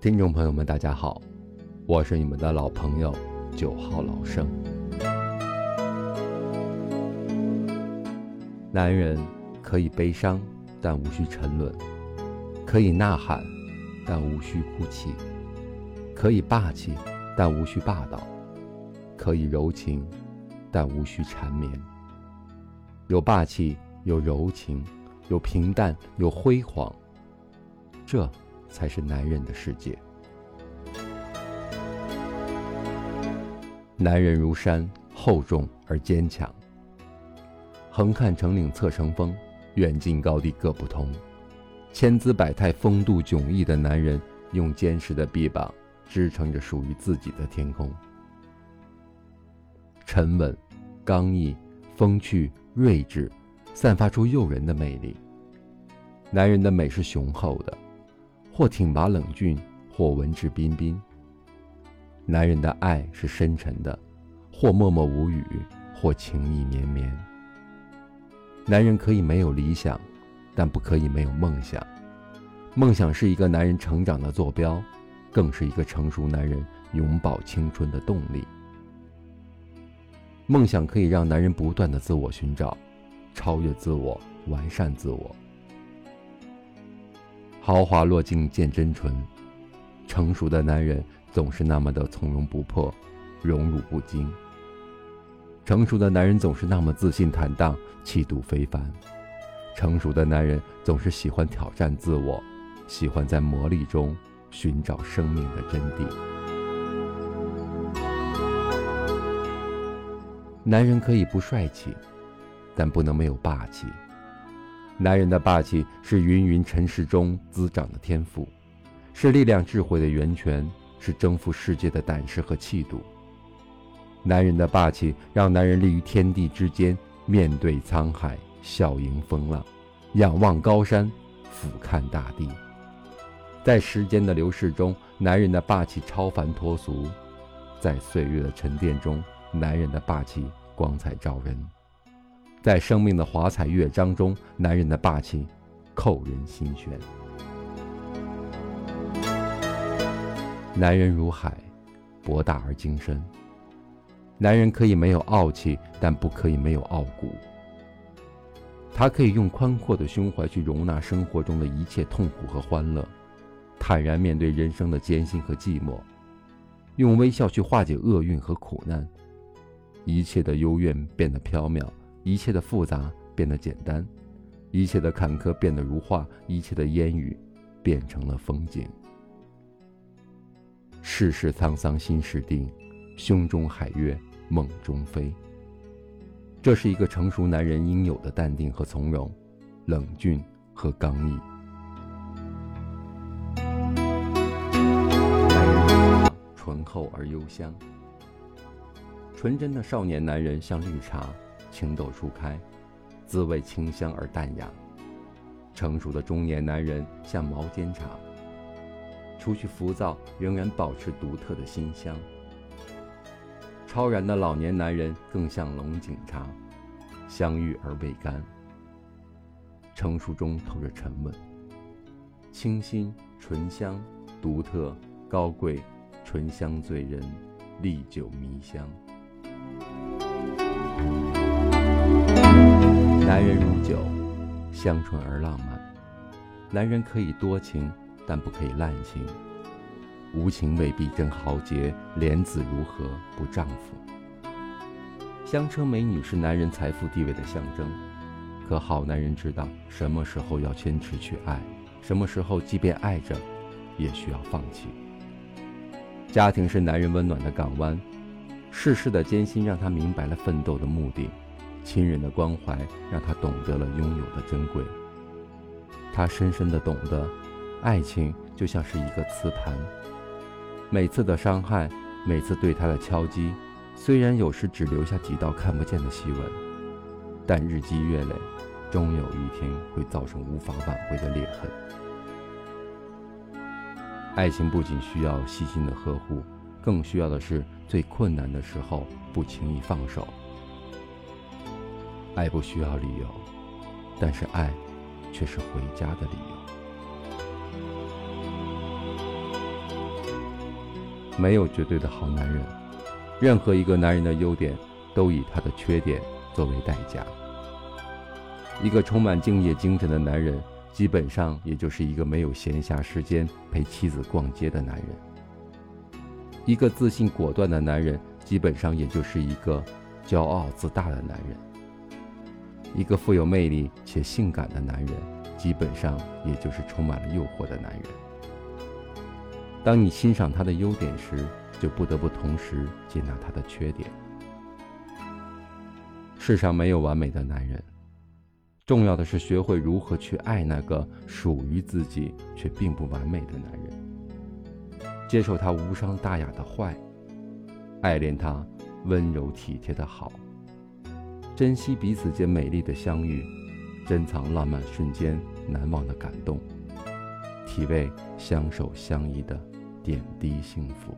听众朋友们，大家好，我是你们的老朋友九号老生。男人可以悲伤，但无需沉沦；可以呐喊，但无需哭泣；可以霸气，但无需霸道；可以柔情，但无需缠绵。有霸气，有柔情，有平淡，有辉煌。这。才是男人的世界。男人如山，厚重而坚强。横看成岭侧成峰，远近高低各不同。千姿百态、风度迥异的男人，用坚实的臂膀支撑着属于自己的天空。沉稳、刚毅、风趣、睿智，散发出诱人的魅力。男人的美是雄厚的。或挺拔冷峻，或文质彬彬。男人的爱是深沉的，或默默无语，或情意绵绵。男人可以没有理想，但不可以没有梦想。梦想是一个男人成长的坐标，更是一个成熟男人永葆青春的动力。梦想可以让男人不断的自我寻找，超越自我，完善自我。豪华落尽见真纯，成熟的男人总是那么的从容不迫，荣辱不惊。成熟的男人总是那么自信坦荡，气度非凡。成熟的男人总是喜欢挑战自我，喜欢在磨砺中寻找生命的真谛。男人可以不帅气，但不能没有霸气。男人的霸气是芸芸尘世中滋长的天赋，是力量智慧的源泉，是征服世界的胆识和气度。男人的霸气让男人立于天地之间，面对沧海，笑迎风浪，仰望高山，俯瞰大地。在时间的流逝中，男人的霸气超凡脱俗；在岁月的沉淀中，男人的霸气光彩照人。在生命的华彩乐章中，男人的霸气扣人心弦。男人如海，博大而精深。男人可以没有傲气，但不可以没有傲骨。他可以用宽阔的胸怀去容纳生活中的一切痛苦和欢乐，坦然面对人生的艰辛和寂寞，用微笑去化解厄运和苦难，一切的幽怨变得缥缈。一切的复杂变得简单，一切的坎坷变得如画，一切的烟雨变成了风景。世事沧桑心事定，胸中海月梦中飞。这是一个成熟男人应有的淡定和从容，冷峻和刚毅。男人醇厚而幽香，纯真的少年男人像绿茶。情窦初开，滋味清香而淡雅；成熟的中年男人像毛尖茶，除去浮躁，仍然保持独特的馨香；超然的老年男人更像龙井茶，香郁而未干。成熟中透着沉稳，清新、醇香、独特、高贵，醇香醉人，历久弥香。男人如酒，香醇而浪漫。男人可以多情，但不可以滥情。无情未必真豪杰，莲子如何不丈夫？香车美女是男人财富地位的象征，可好男人知道什么时候要坚持去爱，什么时候即便爱着，也需要放弃。家庭是男人温暖的港湾，世事的艰辛让他明白了奋斗的目的。亲人的关怀让他懂得了拥有的珍贵。他深深的懂得，爱情就像是一个磁盘，每次的伤害，每次对他的敲击，虽然有时只留下几道看不见的细纹，但日积月累，终有一天会造成无法挽回的裂痕。爱情不仅需要细心的呵护，更需要的是最困难的时候不轻易放手。爱不需要理由，但是爱却是回家的理由。没有绝对的好男人，任何一个男人的优点都以他的缺点作为代价。一个充满敬业精神的男人，基本上也就是一个没有闲暇时间陪妻子逛街的男人。一个自信果断的男人，基本上也就是一个骄傲自大的男人。一个富有魅力且性感的男人，基本上也就是充满了诱惑的男人。当你欣赏他的优点时，就不得不同时接纳他的缺点。世上没有完美的男人。重要的是学会如何去爱那个属于自己却并不完美的男人，接受他无伤大雅的坏，爱恋他温柔体贴的好，珍惜彼此间美丽的相遇，珍藏浪漫瞬间难忘的感动，体味相守相依的点滴幸福。